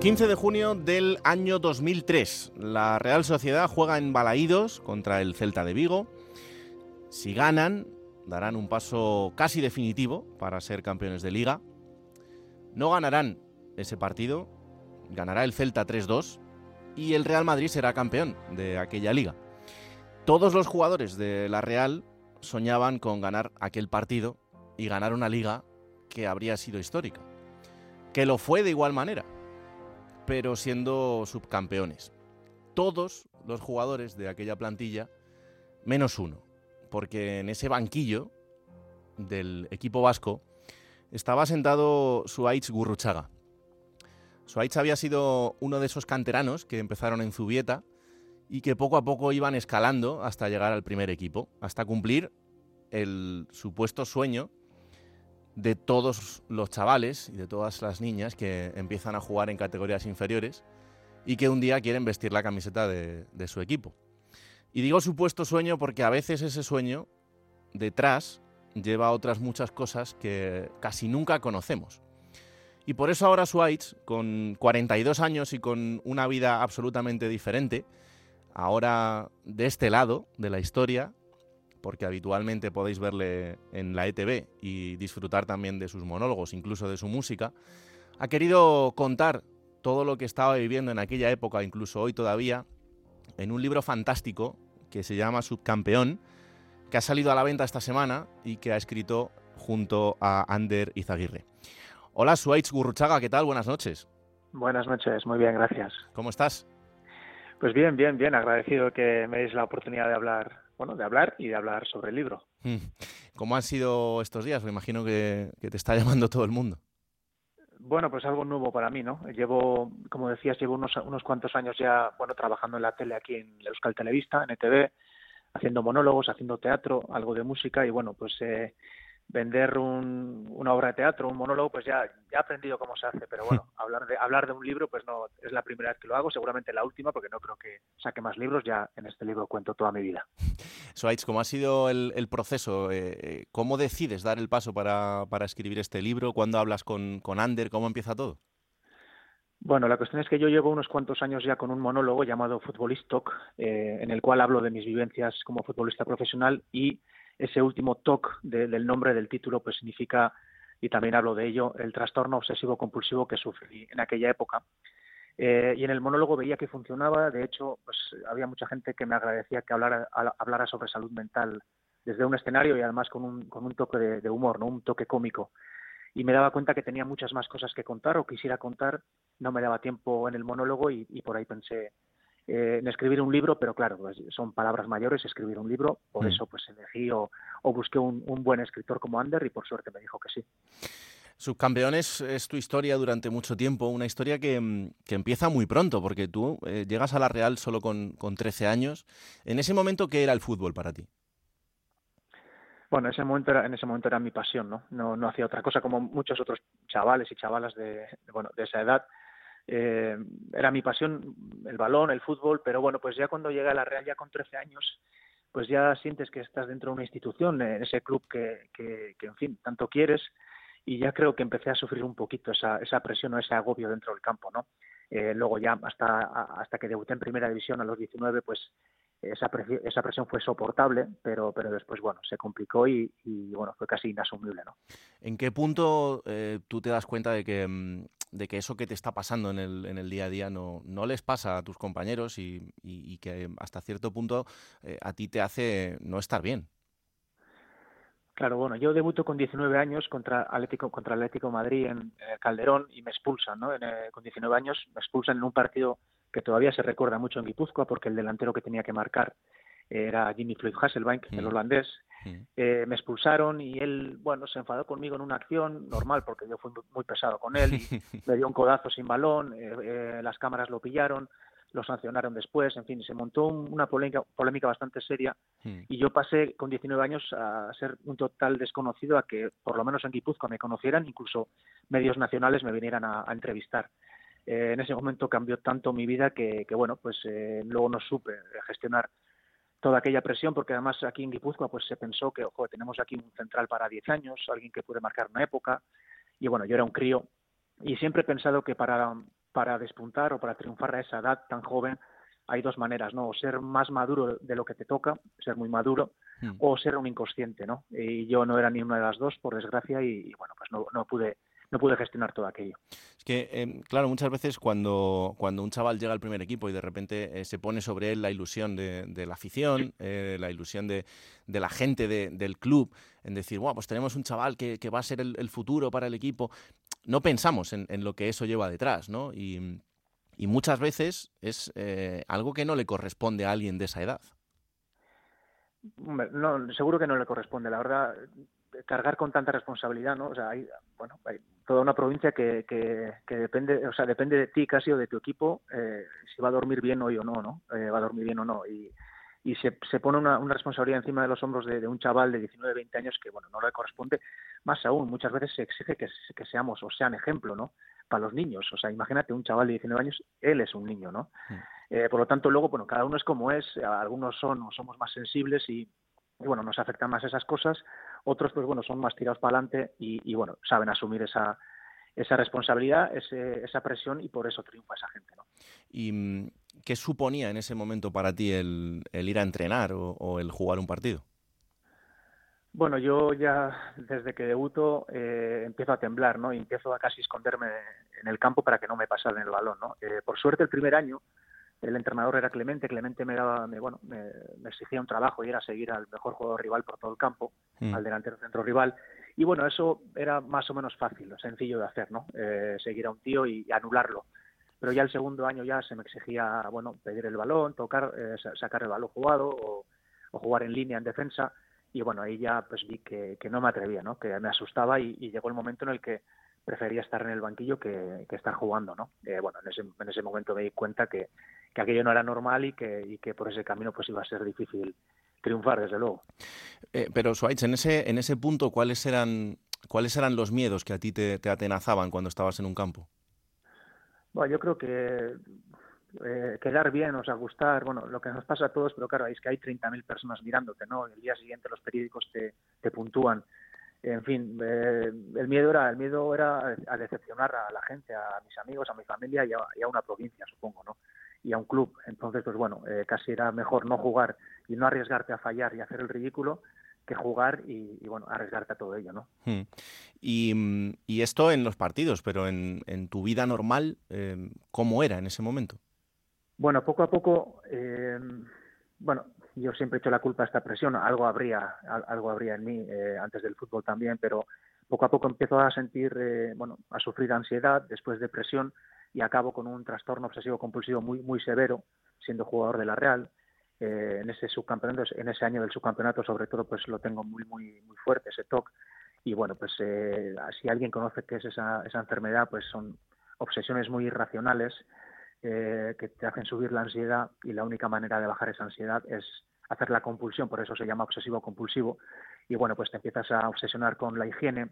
15 de junio del año 2003. La Real Sociedad juega en Balaídos contra el Celta de Vigo. Si ganan, darán un paso casi definitivo para ser campeones de liga. No ganarán ese partido, ganará el Celta 3-2 y el Real Madrid será campeón de aquella liga. Todos los jugadores de la Real soñaban con ganar aquel partido y ganar una liga que habría sido histórica. Que lo fue de igual manera, pero siendo subcampeones. Todos los jugadores de aquella plantilla, menos uno, porque en ese banquillo del equipo vasco estaba sentado Suárez Gurruchaga. Suárez había sido uno de esos canteranos que empezaron en Zubieta y que poco a poco iban escalando hasta llegar al primer equipo, hasta cumplir el supuesto sueño de todos los chavales y de todas las niñas que empiezan a jugar en categorías inferiores y que un día quieren vestir la camiseta de, su equipo. Y digo supuesto sueño porque a veces ese sueño detrás lleva otras muchas cosas que casi nunca conocemos. Y por eso ahora Suárez, con 42 años y con una vida absolutamente diferente, ahora de este lado de la historia, porque habitualmente podéis verle en la ETV y disfrutar también de sus monólogos, incluso de su música, ha querido contar todo lo que estaba viviendo en aquella época, incluso hoy todavía, en un libro fantástico que se llama Subcampeón, que ha salido a la venta esta semana y que ha escrito junto a Ander Izaguirre. Hola, Suárez Gurruchaga, ¿qué tal? Buenas noches. Buenas noches, muy bien, gracias. ¿Cómo estás? Pues bien, bien, bien, agradecido que me deis la oportunidad de hablar, bueno, de hablar y de hablar sobre el libro. Hmm. ¿Cómo han sido estos días? Me imagino que, que te está llamando todo el mundo. Bueno, pues algo nuevo para mí, ¿no? Llevo, como decías, llevo unos, unos cuantos años ya, bueno, trabajando en la tele aquí en Euskal Televista, en ETV, haciendo monólogos, haciendo teatro, algo de música y bueno, pues eh, vender un, una obra de teatro, un monólogo, pues ya, ya he aprendido cómo se hace, pero bueno, hablar de, hablar de un libro, pues no es la primera vez que lo hago, seguramente la última, porque no creo que saque más libros, ya en este libro cuento toda mi vida. Suárez, ¿cómo ha sido el, el proceso? Eh, ¿Cómo decides dar el paso para, para escribir este libro? ¿Cuándo hablas con, con Ander? ¿Cómo empieza todo? Bueno, la cuestión es que yo llevo unos cuantos años ya con un monólogo llamado Futbolistok, eh, en el cual hablo de mis vivencias como futbolista profesional y ese último TOC de, del nombre del título pues significa, y también hablo de ello, el trastorno obsesivo compulsivo que sufrí en aquella época. Eh, y en el monólogo veía que funcionaba, de hecho, pues había mucha gente que me agradecía que hablara, hablara sobre salud mental desde un escenario y además con un, con un toque de, humor, ¿no? un toque cómico y me daba cuenta que tenía muchas más cosas que contar o quisiera contar, no me daba tiempo en el monólogo y por ahí pensé eh, en escribir un libro, pero claro, pues son palabras mayores escribir un libro, por Mm. eso pues elegí o, o busqué un, un buen escritor como Ander y por suerte me dijo que sí. Subcampeones es tu historia durante mucho tiempo, una historia que, mm, que empieza muy pronto, porque tú eh, llegas a la Real solo con, con 13 años. En ese momento, ¿qué era el fútbol para ti? Bueno, ese momento era, en ese momento era mi pasión, ¿no? No, no hacía otra cosa como muchos otros chavales y chavalas de, de, bueno, de esa edad. Eh, era mi pasión el balón, el fútbol, pero bueno, pues ya cuando llegué a la Real, ya con 13 años, pues ya sientes que estás dentro de una institución, en ese club que, que, que en fin, tanto quieres, y ya creo que empecé a sufrir un poquito esa, esa presión o ese agobio dentro del campo, ¿no? Eh, luego ya hasta, hasta que debuté en primera división a los 19, pues esa, presión, esa presión fue soportable, pero, pero después, bueno, se complicó y, y bueno, fue casi inasumible, ¿no? ¿En qué punto eh, tú te das cuenta de que, de que eso que te está pasando en el, en el día a día no, no les pasa a tus compañeros y, y, y que hasta cierto punto eh, a ti te hace no estar bien? Claro, bueno, yo debuto con 19 años contra Atlético, contra Atlético Madrid en, Calderón y me expulsan, ¿no? En, eh, con 19 años me expulsan en un partido que todavía se recuerda mucho en Guipúzcoa porque el delantero que tenía que marcar era Jimmy Floyd Hasselbank, mm. el holandés. Mm. Eh, me expulsaron y él, bueno, se enfadó conmigo en una acción normal porque yo fui muy pesado con él y me dio un codazo sin balón, eh, eh, las cámaras lo pillaron, lo sancionaron después, en fin, se montó un, una polémica, polémica bastante seria mm. y yo pasé con 19 años a ser un total desconocido a que por lo menos en Guipúzcoa me conocieran, incluso medios nacionales me vinieran a, a entrevistar. Eh, en ese momento cambió tanto mi vida que, que bueno, pues eh, luego no supe gestionar toda aquella presión, porque además aquí en Guipúzcoa pues se pensó que, ojo, tenemos aquí un central para 10 años, alguien que puede marcar una época, y bueno, yo era un crío, y siempre he pensado que para para despuntar o para triunfar a esa edad tan joven hay dos maneras, ¿no? O ser más maduro de lo que te toca, ser muy maduro, hmm. o ser un inconsciente, ¿no? Y yo no era ni una de las dos, por desgracia, y, bueno, pues no, no pude no pude gestionar todo aquello. Es que, em, claro, muchas veces cuando, cuando un chaval llega al primer equipo y de repente eh, se pone sobre él la ilusión de, la afición, eh, la ilusión de, la gente del club, en decir, bueno, pues tenemos un chaval que, va a ser el, futuro para el equipo, no pensamos en, lo que eso lleva detrás, ¿no? Y, muchas veces es eh, algo que no le corresponde a alguien de esa edad. No, seguro que no le corresponde. La verdad, cargar con tanta responsabilidad, ¿no? O sea, hay, bueno, hay toda una provincia que, que, depende, o sea, depende de ti casi o de tu equipo eh, si va a dormir bien hoy o no, ¿no? Eh, va a dormir bien o no. Y, y se, se pone una, una, responsabilidad encima de los hombros de, un chaval de 19, 20 años que, bueno, no le corresponde. Más aún, muchas veces se exige que, que seamos o sean ejemplo, ¿no? Para los niños. O sea, imagínate un chaval de 19 años, él es un niño, ¿no? Mm. Eh, por lo tanto, luego, bueno, cada uno es como es, algunos son o somos más sensibles y, bueno, nos afectan más esas cosas, otros, pues bueno, son más tirados para adelante y, bueno, saben asumir esa, esa responsabilidad, esa presión y por eso triunfa esa gente, ¿no? ¿Y mm, qué suponía en ese momento para ti el, ir a entrenar o el jugar un partido? Bueno, yo ya desde que debuto eh, empiezo a temblar, ¿no? Y empiezo a casi esconderme en el campo para que no me pasaran el balón, ¿no? Eh, por suerte el primer año el entrenador era Clemente, Clemente me daba, me, bueno, me, exigía un trabajo y era seguir al mejor jugador rival por todo el campo, mm. al delantero centro rival. Y bueno, eso era más o menos fácil, sencillo de hacer, ¿no? Eh, seguir a un tío y, anularlo. Pero ya el segundo año ya se me exigía, bueno, pedir el balón, tocar, sacar el balón jugado o, o jugar en línea en defensa y bueno, ahí ya pues vi que, no me atrevía, ¿no? Que me asustaba y, llegó el momento en el que prefería estar en el banquillo que, estar jugando, ¿no? Eh, bueno, en ese, en ese momento me di cuenta que, aquello no era normal y que, y que por ese camino pues iba a ser difícil triunfar, desde luego. Eh, pero, Suárez, en ese, en ese punto, ¿cuáles eran, ¿cuáles eran los miedos que a ti te, te atenazaban cuando estabas en un campo? Bueno, yo creo que eh, quedar bien, o sea, gustar, bueno, lo que nos pasa a todos, pero claro, es que hay 30.000 personas mirándote, ¿no? El día siguiente los periódicos te, te puntúan. En fin, eh, el miedo era el miedo era a decepcionar a la gente, a mis amigos, a mi familia y a, una provincia, supongo, ¿no? Y a un club. Entonces, pues bueno, eh, casi era mejor no jugar y no arriesgarte a fallar y hacer el ridículo que jugar y, bueno, arriesgarte a todo ello, ¿no? Hmm. Y, y, esto en los partidos, pero en, en tu vida normal, ¿cómo era en ese momento? Bueno, poco a poco, eh, bueno, yo siempre he hecho la culpa a esta presión, algo habría, algo habría en mí eh, antes del fútbol también, pero poco a poco empiezo a sentir, eh, bueno, a sufrir ansiedad, después depresión y acabo con un trastorno obsesivo compulsivo muy muy severo, siendo jugador de la Real. en ese subcampeonato, en ese año del subcampeonato, sobre todo, pues lo tengo muy muy muy fuerte ese TOC. Y bueno, pues si alguien conoce qué es esa, esa enfermedad, pues son obsesiones muy irracionales eh, que te hacen subir la ansiedad y la única manera de bajar esa ansiedad es hacer la compulsión, por eso se llama obsesivo compulsivo. Y bueno, pues te empiezas a obsesionar con la higiene,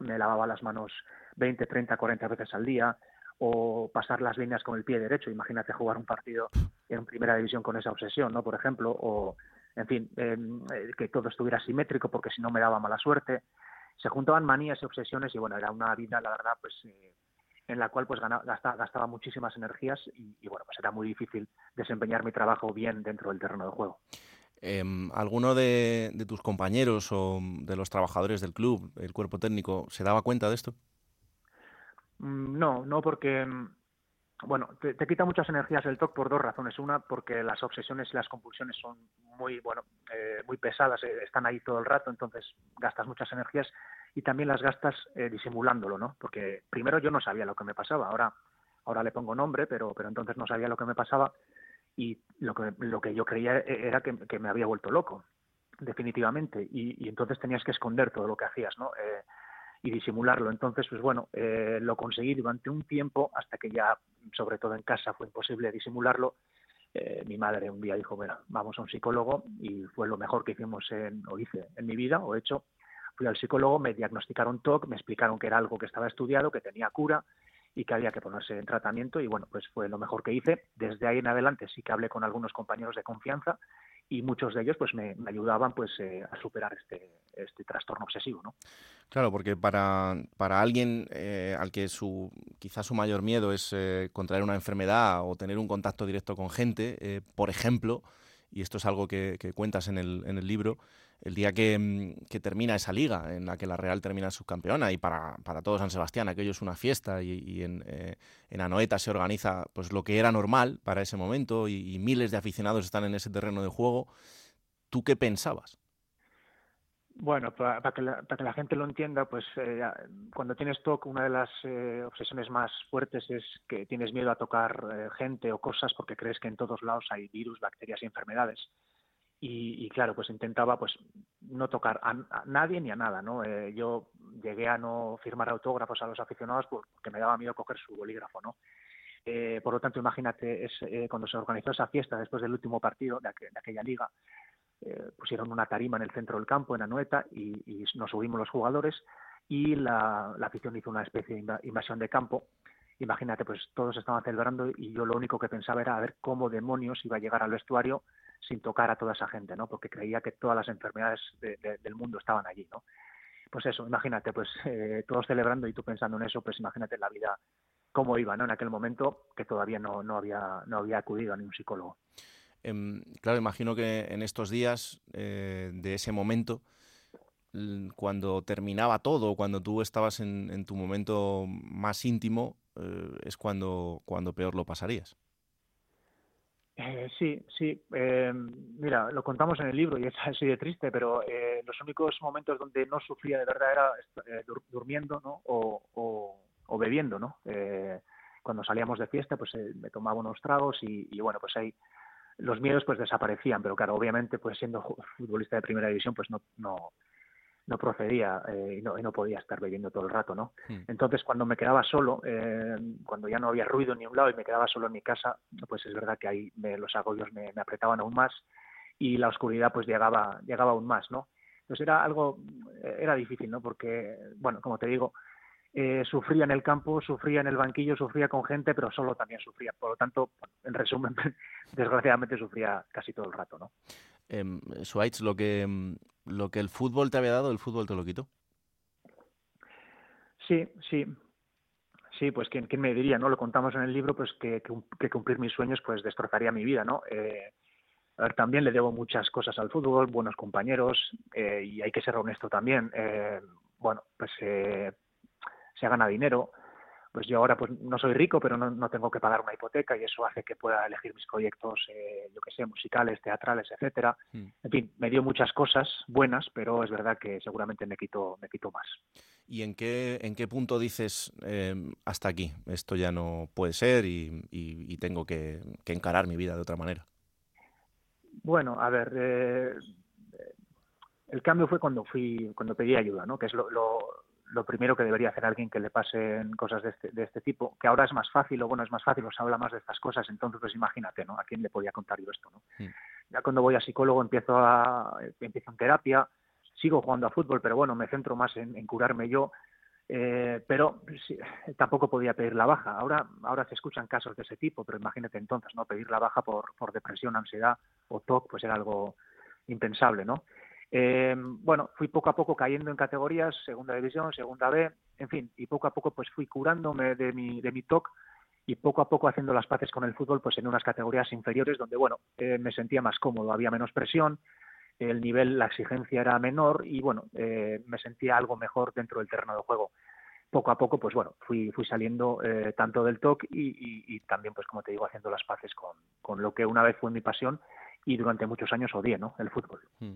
me lavaba las manos 20, 30, 40 veces al día, o pasar las líneas con el pie derecho. Imagínate jugar un partido en primera división con esa obsesión, ¿no? Por ejemplo, o, en fin, eh, que todo estuviera simétrico porque si no me daba mala suerte. Se juntaban manías y obsesiones y bueno, era una vida, la verdad, pues eh, en la cual pues gastaba, muchísimas energías y, bueno, pues era muy difícil desempeñar mi trabajo bien dentro del terreno de juego. Em, ¿Alguno de, tus compañeros o de los trabajadores del club, el cuerpo técnico, se daba cuenta de esto? Mm, no, no porque, mm, bueno, te, quita muchas energías el TOC por dos razones. Una, porque las obsesiones y las compulsiones son muy, bueno, eh, muy pesadas, eh, están ahí todo el rato, entonces gastas muchas energías y también las gastas eh, disimulándolo, ¿no? Porque primero yo no sabía lo que me pasaba, ahora ahora le pongo nombre, pero pero entonces no sabía lo que me pasaba y lo que lo que yo creía e, era que, me había vuelto loco, definitivamente, y, entonces tenías que esconder todo lo que hacías, ¿no? Eh, y disimularlo. Entonces, pues bueno, eh, lo conseguí durante un tiempo hasta que ya, sobre todo en casa, fue imposible disimularlo. mi madre un día dijo, bueno, vamos a un psicólogo y fue lo mejor que hicimos en, o hice en mi vida o hecho fui al psicólogo, me diagnosticaron TOC, me explicaron que era algo que estaba estudiado, que tenía cura y que había que ponerse en tratamiento y bueno, pues fue lo mejor que hice. Desde ahí en adelante sí que hablé con algunos compañeros de confianza y muchos de ellos pues me, ayudaban pues eh, a superar este, este trastorno obsesivo, ¿no? Claro, porque para, para alguien eh, al que su quizás su mayor miedo es eh, contraer una enfermedad o tener un contacto directo con gente, eh, por ejemplo, y esto es algo que, que cuentas en el, en el libro, el día mm, que, termina esa liga, en la que la Real termina subcampeona, y para, para todo San Sebastián aquello es una fiesta, y, en, eh, en, Anoeta se organiza pues lo que era normal para ese momento, y, miles de aficionados están en ese terreno de juego, ¿tú qué pensabas? Bueno, para, que la, para, que la, gente lo entienda, pues eh, cuando tienes TOC, una de las eh, obsesiones más fuertes es que tienes miedo a tocar gente o cosas porque crees que en todos lados hay virus, bacterias y enfermedades y, claro, pues intentaba pues no tocar a, nadie ni a nada, ¿no? Eh, yo llegué a no firmar autógrafos a los aficionados porque me daba miedo coger su bolígrafo, ¿no? Eh, por lo tanto, imagínate, es, eh, cuando se organizó esa fiesta después del último partido de, aquella liga, pusieron una tarima en el centro del campo, en Anoeta, y, y nos subimos los jugadores y la, afición hizo una especie de invasión de campo. Imagínate, pues todos estaban celebrando y yo lo único que pensaba era a ver cómo demonios iba a llegar al vestuario sin tocar a toda esa gente, ¿no? Porque creía que todas las enfermedades del mundo estaban allí, ¿no? Pues eso, imagínate, pues eh, todos celebrando y tú pensando en eso, pues imagínate la vida cómo iba, ¿no? En aquel momento que todavía no, no había no había acudido a ningún psicólogo. Em, claro, imagino que en estos días eh, de ese momento, cuando terminaba todo, cuando tú estabas en, tu momento más íntimo, eh, es cuando, cuando peor lo pasarías. Eh, sí, sí. Eh, mira, lo contamos en el libro y es así de triste, pero eh, los únicos momentos donde no sufría de verdad era eh, durmiendo ¿no? o, o, o bebiendo. ¿no? Eh, cuando salíamos de fiesta, pues me tomaba unos tragos y, y, bueno, pues ahí los miedos pues desaparecían, pero claro, obviamente pues siendo futbolista de primera división pues no, no, no procedía eh, y, no, y, no, podía estar bebiendo todo el rato, ¿no? Hmm. Entonces, cuando me quedaba solo, eh, cuando ya no había ruido ni un lado y me quedaba solo en mi casa, pues es verdad que ahí me, los agobios me, me, apretaban aún más y la oscuridad pues llegaba, llegaba aún más, ¿no? Entonces era algo, era difícil, ¿no? Porque, bueno, como te digo, eh, sufría en el campo, sufría en el banquillo, sufría con gente, pero solo también sufría. Por lo tanto, en resumen, desgraciadamente sufría casi todo el rato, ¿no? Eh, lo que em, lo que el fútbol te había dado, el fútbol te lo quitó. Sí, sí. Sí, pues ¿quién, quién me diría, ¿no? Lo contamos en el libro, pues que, que, cumplir mis sueños pues destrozaría mi vida, ¿no? Eh, a ver, también le debo muchas cosas al fútbol, buenos compañeros, eh, y hay que ser honesto también. Bueno, pues eh, se gana dinero, pues yo ahora pues no soy rico, pero no, no, tengo que pagar una hipoteca y eso hace que pueda elegir mis proyectos, eh, yo que sé, musicales, teatrales, etcétera. Mm. En fin, me dio muchas cosas buenas, pero es verdad que seguramente me quito, me quito más. ¿Y en qué, en qué punto dices eh, hasta aquí? Esto ya no puede ser y, y, y tengo que, que, encarar mi vida de otra manera. Bueno, a ver, eh, el cambio fue cuando fui, cuando pedí ayuda, ¿no? Que es lo, lo lo primero que debería hacer alguien que le pasen cosas de este, de este tipo, que ahora es más fácil, o bueno, es más fácil, o se habla más de estas cosas, entonces pues imagínate, ¿no? ¿A quién le podía contar yo esto, no? Mm. Ya cuando voy a psicólogo empiezo a empiezo en terapia, sigo jugando a fútbol, pero bueno, me centro más en, en curarme yo, eh, pero sí, tampoco podía pedir la baja. Ahora, ahora se escuchan casos de ese tipo, pero imagínate entonces, ¿no? Pedir la baja por, por depresión, ansiedad o TOC, pues era algo impensable, ¿no? Eh, bueno, fui poco a poco cayendo en categorías, segunda división, segunda B, en fin, y poco a poco pues fui curándome de mi, de mi TOC y poco a poco haciendo las paces con el fútbol pues en unas categorías inferiores donde, bueno, eh, me sentía más cómodo, había menos presión, el nivel, la exigencia era menor y, bueno, eh, me sentía algo mejor dentro del terreno de juego. Poco a poco, pues bueno, fui, fui saliendo eh, tanto del TOC y, también, pues como te digo, haciendo las paces con, con lo que una vez fue mi pasión y durante muchos años odié, ¿no? El fútbol. Mm.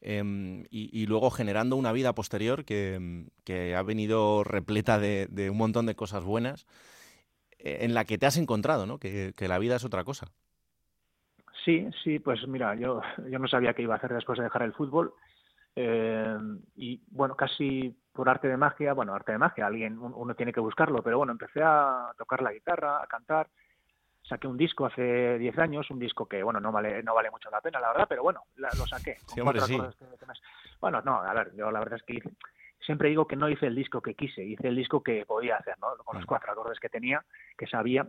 Eh, y, luego generando una vida posterior que, que ha venido repleta de, un montón de cosas buenas, eh, en la que te has encontrado, ¿no? Que, que, la vida es otra cosa. Sí, sí, pues mira, yo, yo no sabía qué iba a hacer después de dejar el fútbol. Eh, y bueno, casi por arte de magia, bueno, arte de magia, alguien, uno tiene que buscarlo, pero bueno, empecé a tocar la guitarra, a cantar, saqué un disco hace 10 años, un disco que, bueno, no vale no vale mucho la pena, la verdad, pero bueno, la, lo saqué. Sí, hombre, sí. Bueno, no, a ver, yo la verdad es que hice, siempre digo que no hice el disco que quise, hice el disco que podía hacer, ¿no? Con los mm. cuatro acordes que tenía, que sabía,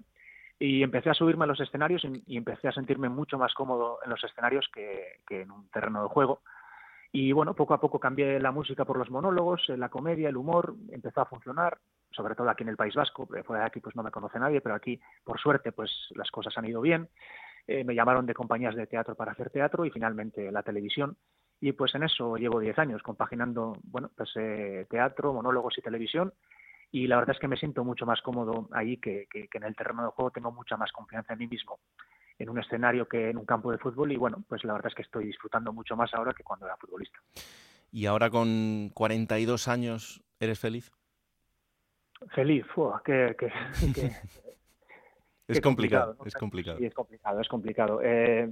y empecé a subirme a los escenarios y, y empecé a sentirme mucho más cómodo en los escenarios que, que en un terreno de juego Y bueno, poco a poco cambié la música por los monólogos, la comedia, el humor, empezó a funcionar, sobre todo aquí en el País Vasco, fuera de aquí pues no me conoce nadie, pero aquí por suerte pues las cosas han ido bien. Eh, me llamaron de compañías de teatro para hacer teatro y finalmente la televisión. Y pues en eso llevo 10 años, compaginando bueno, pues, eh, teatro, monólogos y televisión. Y la verdad es que me siento mucho más cómodo ahí que, que, en el terreno de juego. Tengo mucha más confianza en mí mismo en un escenario que en un campo de fútbol. Y bueno, pues la verdad es que estoy disfrutando mucho más ahora que cuando era futbolista. ¿Y ahora con 42 años eres feliz? Feliz, Fua, que, que, es complicado, es complicado. Sí, es complicado, es complicado. Eh,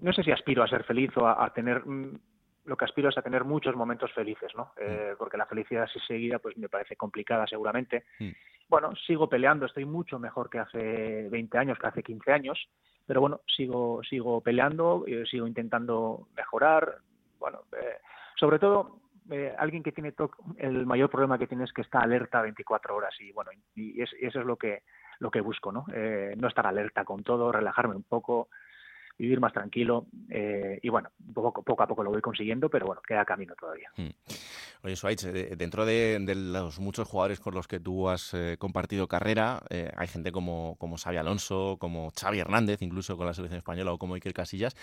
no sé si aspiro a ser feliz o a, tener mm, lo que aspiro es a tener muchos momentos felices, ¿no? Eh, mm. porque la felicidad así seguida, pues me parece complicada seguramente. Mm. Bueno, sigo peleando, estoy mucho mejor que hace 20 años, que hace 15 años, pero bueno, sigo, sigo peleando, eh, sigo intentando mejorar. Bueno, sobre todo, alguien que tiene TOC, el mayor problema que tiene es que está alerta 24 horas y bueno, y eso es lo que lo que busco, ¿no? Eh, no estar alerta con todo, relajarme un poco, vivir más tranquilo eh, y bueno, poco, a poco lo voy consiguiendo, pero bueno, queda camino todavía. Hmm. Oye, Suárez, eh, dentro de, los muchos jugadores con los que tú has compartido carrera, hay gente como, como Xavi Alonso, como Xavi Hernández, incluso con la selección española, o como Iker Casillas.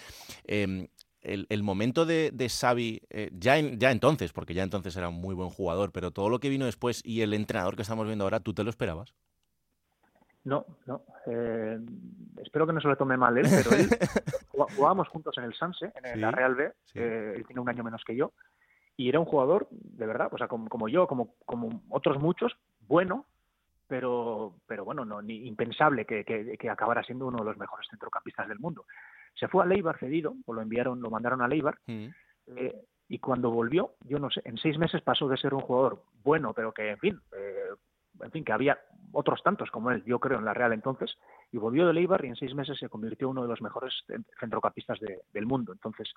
Em, el, momento de, de Xavi, ya, ya entonces, porque ya entonces era un muy buen jugador, pero todo lo que vino después y el entrenador que estamos viendo ahora, ¿tú te lo esperabas? No, no. Eh, espero que no se lo tome mal él, pero él jugábamos juntos en el Sanse, en la Real B. Eh, él tiene un año menos que yo. Y era un jugador, de verdad, o sea, como, yo, como, como otros muchos, bueno, pero, pero bueno, no, ni impensable que, que, acabara siendo uno de los mejores centrocampistas del mundo. Se fue a Leibar cedido, o lo enviaron, lo mandaron a Leibar, mm. eh, y cuando volvió, yo no sé, en seis meses pasó de ser un jugador bueno, pero que, en fin, en fin, que había otros tantos como él, yo creo, en la Real entonces, y volvió de Leibar y en seis meses se convirtió en uno de los mejores centrocampistas del mundo. Entonces,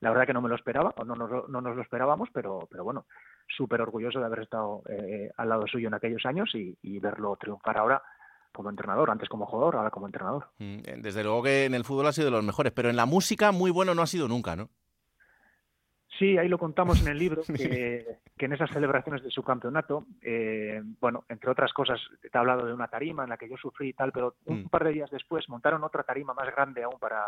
la verdad que no me lo esperaba, o no nos, no nos lo esperábamos, pero, pero bueno, súper orgulloso de haber estado eh, al lado suyo en aquellos años y, verlo triunfar ahora como entrenador, antes como jugador, ahora como entrenador. Mm, desde luego que en el fútbol ha sido de los mejores, pero en la música muy bueno no ha sido nunca, ¿no? Sí, ahí lo contamos en el libro, que, en esas celebraciones de su campeonato, eh, bueno, entre otras cosas, te he hablado de una tarima en la que yo sufrí y tal, pero un mm. par de días después montaron otra tarima más grande aún para,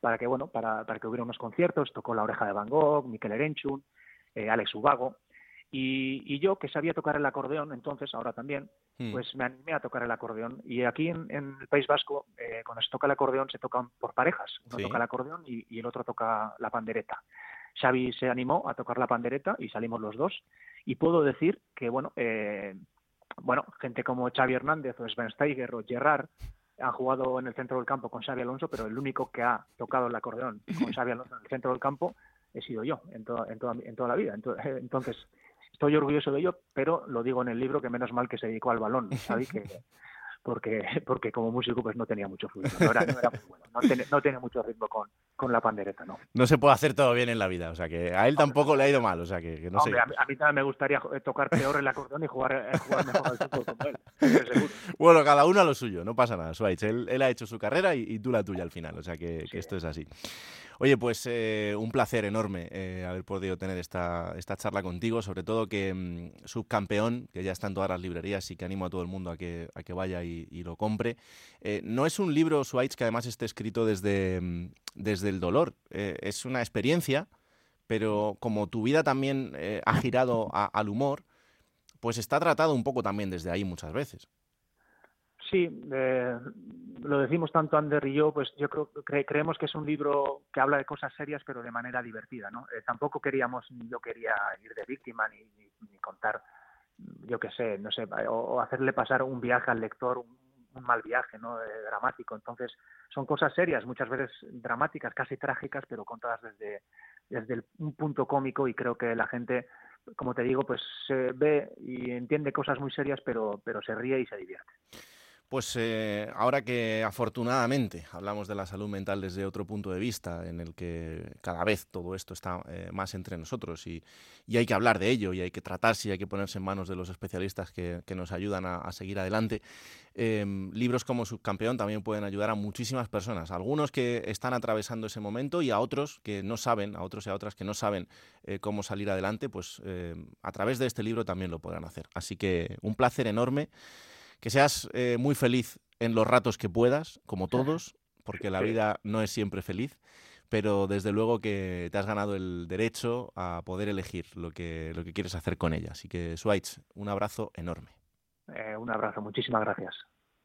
para que, bueno, para, para que hubiera unos conciertos, tocó La Oreja de Van Gogh, Miquel Erenchun, eh, Alex Ubago, y, yo, que sabía tocar el acordeón entonces, ahora también, mm. pues me animé a tocar el acordeón. Y aquí en, el País Vasco, eh, cuando se toca el acordeón, se tocan por parejas. Uno toca el acordeón y, el otro toca la pandereta. Xavi se animó a tocar la pandereta y salimos los dos. Y puedo decir que, bueno, eh, bueno, gente como Xavi Hernández o Sven Steiger o Gerard han jugado en el centro del campo con Xavi Alonso, pero el único que ha tocado el acordeón con Xavi Alonso en el centro del campo he sido yo en, en, toda, en toda la vida. Entonces, estoy orgulloso de ello, pero lo digo en el libro que menos mal que se dedicó al balón, Xavi, que, porque, porque como músico pues no tenía mucho fluido, no era, muy bueno, no, tenía mucho ritmo con, con la pandereta, ¿no. No se puede hacer todo bien en la vida, o sea que a él tampoco le ha ido mal, o sea que, no sé. A, mí, también me gustaría tocar peor el acordeón y jugar, eh, jugar mejor al fútbol como él, Bueno, cada uno a lo suyo, no pasa nada, Suárez, él, él, ha hecho su carrera y, tú la tuya al final, o sea que, que esto es así. Oye, pues eh, un placer enorme eh, haber podido tener esta, esta charla contigo, sobre todo que mm, subcampeón, que ya está en todas las librerías y que animo a todo el mundo a que, a que vaya y, lo compre. Eh, no es un libro, Swites, que además esté escrito desde, mm, desde el dolor, es una experiencia, pero como tu vida también ha girado al humor, pues está tratado un poco también desde ahí muchas veces. Sí, eh, lo decimos tanto Ander y yo, pues yo creo creemos que es un libro que habla de cosas serias pero de manera divertida, ¿no? Eh, tampoco queríamos ni yo quería ir de víctima ni, contar, yo qué sé, no sé, o, hacerle pasar un viaje al lector, un, mal viaje, ¿no? Eh, dramático. Entonces son cosas serias, muchas veces dramáticas, casi trágicas, pero contadas desde desde un punto cómico y creo que la gente como te digo, pues se ve y entiende cosas muy serias, pero, pero se ríe y se divierte. Pues eh, ahora que afortunadamente hablamos de la salud mental desde otro punto de vista, en el que cada vez todo esto está eh, más entre nosotros y, hay que hablar de ello y hay que tratarse y hay que ponerse en manos de los especialistas que, nos ayudan a, seguir adelante, em, libros como Subcampeón también pueden ayudar a muchísimas personas, algunos que están atravesando ese momento y a otros que no saben, a otros y a otras que no saben eh, cómo salir adelante, pues a través de este libro también lo podrán hacer. Así que un placer enorme que seas eh, muy feliz en los ratos que puedas, como todos, porque la vida no es siempre feliz, pero desde luego que te has ganado el derecho a poder elegir lo que, lo que quieres hacer con ella. Así que, Swaits, un abrazo enorme. Eh, un abrazo, muchísimas gracias.